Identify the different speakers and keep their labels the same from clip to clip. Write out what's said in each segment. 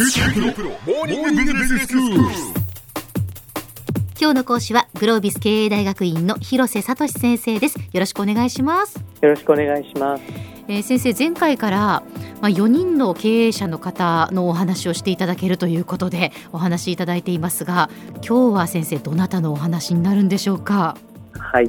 Speaker 1: 今日の講師はグロービス経営大学院の広瀬聡先生です。よろしくお願いします。
Speaker 2: よろしくお願いします、
Speaker 1: えー、先生前回からまあ、4人の経営者の方のお話をしていただけるということでお話しいただいていますが今日は先生どなたのお話になるんでしょうか？
Speaker 2: はい。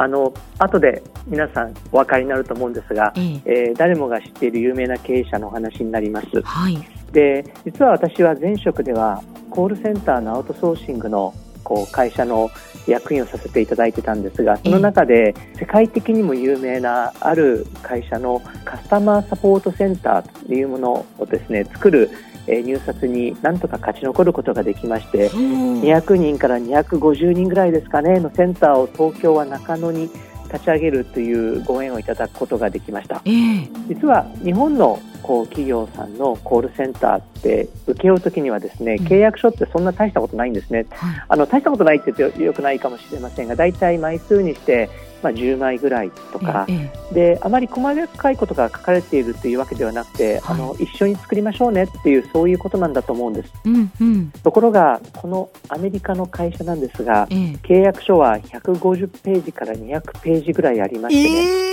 Speaker 2: あの後で皆さんお分かりになると思うんですが、ええ。えー、誰もが知っている有名な経営者のお話になります。はい、で実は私は前職ではコールセンターのアウトソーシングのこう会社の役員をさせていただいてたんですがその中で世界的にも有名なある会社のカスタマーサポートセンターというものをですね作る入札になんとか勝ち残ることができまして200人から250人ぐらいですかねのセンターを東京は中野に立ち上げるというご縁をいただくことができました、えー、実は日本のこう企業さんのコールセンターって請け負うときにはですね、契約書ってそんな大したことないんですね、あの大したことないって言ってよくないかもしれませんが大体枚数にしてまあ、10枚ぐらいとか、ええ、であまり細かいことが書かれているというわけではなくて、はい、あの一緒に作りましょうねっていうそういうことなんだと思うんです、うんうん、ところがこのアメリカの会社なんですが、え、契約書は150ページから200ページぐらいありましてね、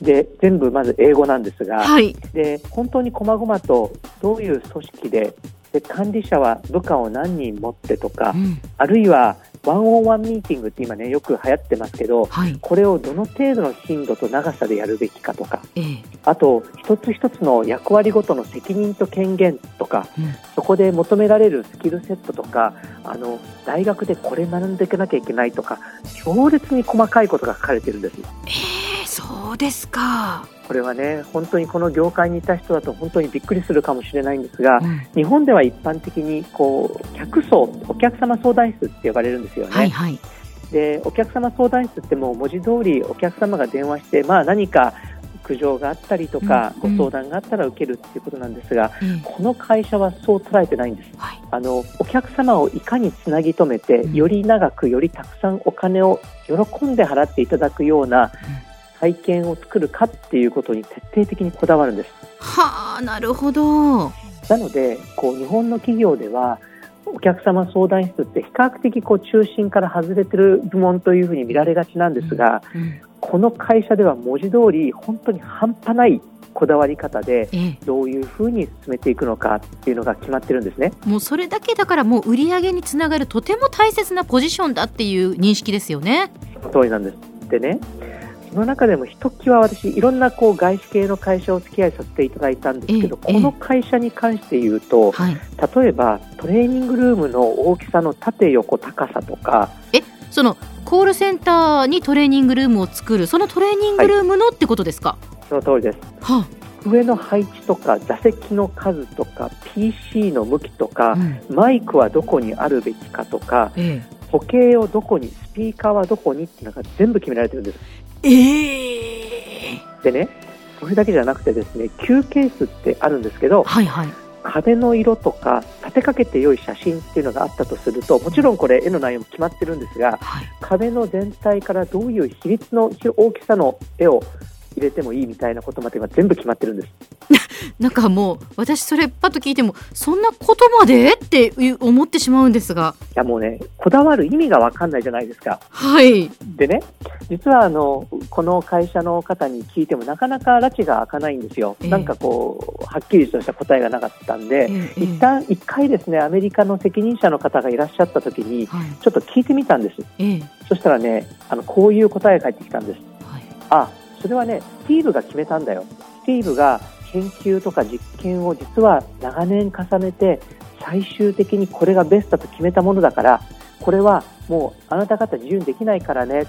Speaker 2: で全部まず英語なんですが、はい、で本当に細々とどういう組織でで管理者は部下を何人持ってとか、うん、あるいはワンオンワンミーティングって今ねよく流行ってますけど、はい、これをどの程度の頻度と長さでやるべきかとか、ええ、あと一つ一つの役割ごとの責任と権限とか、うん、そこで求められるスキルセットとかあの大学でこれ学んでいかなきゃいけないとか強烈に細かいことが書かれてるんです。
Speaker 1: えー、そうですか
Speaker 2: これはね本当にこの業界にいた人だと本当にびっくりするかもしれないんですが、うん、日本では一般的にこう客層お客様相談室って呼ばれるんですよね。はいはい、でお客様相談室ってもう文字通りお客様が電話して、まあ、何か苦情があったりとか、うん、ご相談があったら受けるっていうことなんですが、うん、この会社はそう捉えてないんです、はい、あのお客様をいかにつなぎ止めて、より長くよりたくさんお金を喜んで払っていただくような、体験を作るかっていうことに徹底的にこだわるんです。
Speaker 1: はあ、なるほど。
Speaker 2: なので、こう日本の企業ではお客様相談室って比較的こう中心から外れてる部門というふうに見られがちなんですが、うんうん、この会社では文字通り本当に半端ないこだわり方でどういうふうに進めていくのかっていうのが決まってるんですね。
Speaker 1: もうそれだけだからもう売り上げにつながるとても大切なポジションだっていう認識ですよね。
Speaker 2: その通りなんです。でね、その中でもひときわ私いろんなこう外資系の会社を付き合いさせていただいたんですけど、この会社に関して言うと、はい、例えばトレーニングルームの大きさの縦横高さとか
Speaker 1: えそのコールセンターにトレーニングルームを作るそのトレーニングルームのってことですか、
Speaker 2: はい、その通りです、はあ。上の配置とか座席の数とか PC の向きとか、うん、マイクはどこにあるべきかとか、ええ、時計をどこにスピーカーはどこにっていうのが全部決められてるんです
Speaker 1: え
Speaker 2: えー、でね、それだけじゃなくてですね、休憩室ってあるんですけど、はいはい、壁の色とか立てかけて良い写真っていうのがあったとするともちろんこれ絵の内容も決まってるんですが、はい、壁の全体からどういう比率の大きさの絵を入れてもいいみたいなことまでは全部決まってるんです。
Speaker 1: なんかもう私それパッと聞いてもそんなことまでって思ってしまうんですが。
Speaker 2: いやもうねこだわる意味が分かんないじゃないですか。
Speaker 1: はい。
Speaker 2: でね実はあのこの会社の方に聞いてもなかなか拉致が開かないんですよ、えー、なんかこうはっきりとした答えがなかったんで、えー、一旦一回ですねアメリカの責任者の方がいらっしゃった時に、はい、ちょっと聞いてみたんです、えー、そしたらねあのこういう答えが返ってきたんです、はい、あそれはねスティーブが決めたんだよ。スティーブが研究とか実験を実は長年重ねて最終的にこれがベストと決めたものだからこれはもうあなた方自由にできないからね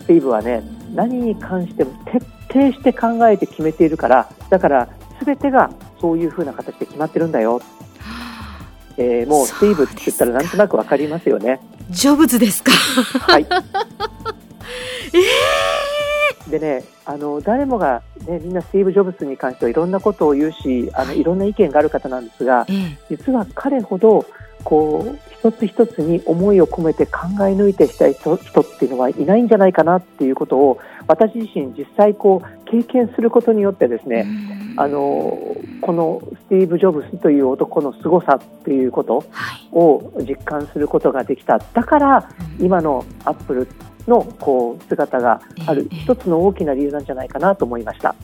Speaker 2: スティーブはね何に関しても徹底して考えて決めているからだから全てがそういうふうな形で決まってるんだよ、えー、もうスティーブって言ったらなんとなく分かりますよね。
Speaker 1: 成仏ですか？
Speaker 2: はい。えー、でねあの誰もが、ね、みんなスティーブ・ジョブズに関してはいろんなことを言うしあの、い、ろんな意見がある方なんですが、実は彼ほどこう一つ一つに思いを込めて考え抜いてしたい人っていうのはいないんじゃないかなっていうことを私自身実際こう経験することによってですねあのこのスティーブ・ジョブスという男の凄さっていうことを実感することができた、だから今のアップルのこう姿がある。一つの大きな理由なんじゃないかなと思いました。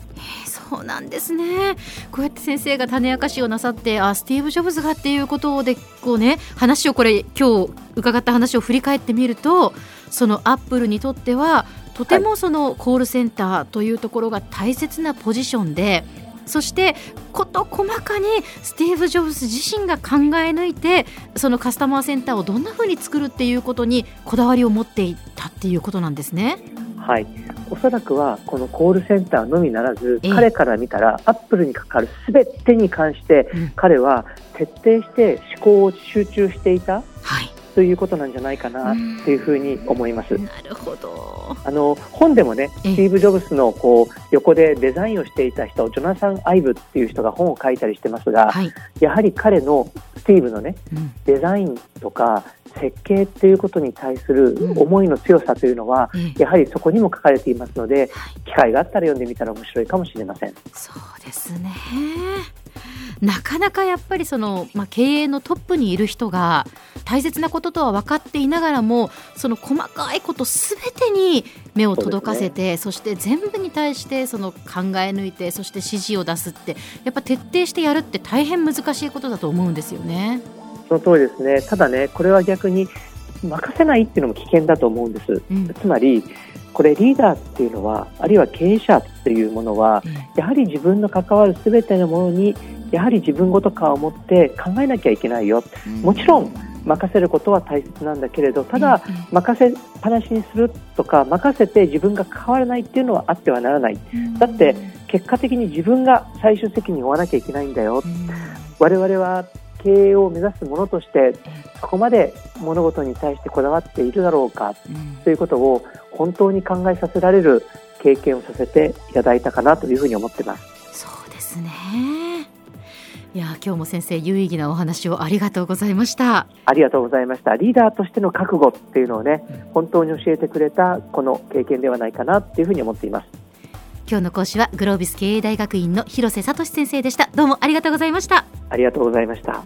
Speaker 1: えー、そうなんですねこうやって先生が種明かしをなさってあスティーブ・ジョブズがっていうことでこうね話をこれ今日伺った話を振り返ってみるとそのアップルにとってはとてもそのコールセンターというところが大切なポジションで、そして事細かにスティーブ・ジョブズ自身が考え抜いてそのカスタマーセンターをどんなふうに作るっていうことにこだわりを持っていったっていうことなんですね。
Speaker 2: はい。おそらくはこのコールセンターのみならず、彼から見たらアップルにかかるすべてに関して、彼は徹底して思考を集中していた、はい。ということなんじゃないかなというふうに思います。
Speaker 1: なるほど。
Speaker 2: あの本でもね、スティーブ・ジョブスのこう横でデザインをしていた人、ジョナサン・アイブっていう人が本を書いたりしてますが、はい、やはり彼のスティーブのね、うん、デザインとか設計っていうことに対する思いの強さというのは、うん、やはりそこにも書かれていますので、機会があったら読んでみたら面白いかもしれません。
Speaker 1: そうですね。なかなかやっぱりその、まあ、経営のトップにいる人が大切なこととは分かっていながらもその細かいことすべてに目を届かせてそ、ね,、して全部に対してその考え抜いてそして指示を出すってやっぱ徹底してやるって大変難しいことだと思うんですよね。
Speaker 2: その通りですねただねこれは逆に任せないっていうのも危険だと思うんです。うん、つまりこれリーダーっていうのはあるいは経営者っていうものは、やはり自分の関わるすべてのものにやはり自分ごとかを持って考えなきゃいけないよ、もちろん任せることは大切なんだけれどただ、任せっぱなしにするとか任せて自分が関わらないっていうのはあってはならない、だって結果的に自分が最終責任を負わなきゃいけないんだよ、我々は経営を目指すものとしてそこまで物事に対してこだわっているだろうか、ということを本当に考えさせられる経験をさせていただいたかなというふうに思ってます。
Speaker 1: そうですねいや今日も先生有意義なお話をありがとうございました。
Speaker 2: ありがとうございました。リーダーとしての覚悟っていうのをね、本当に教えてくれたこの経験ではないかなっていうふうに思っています。
Speaker 1: 今日の講師はグロービス経営大学院の広瀬聡先生でした。どうもありがとうございました。
Speaker 2: ありがとうございました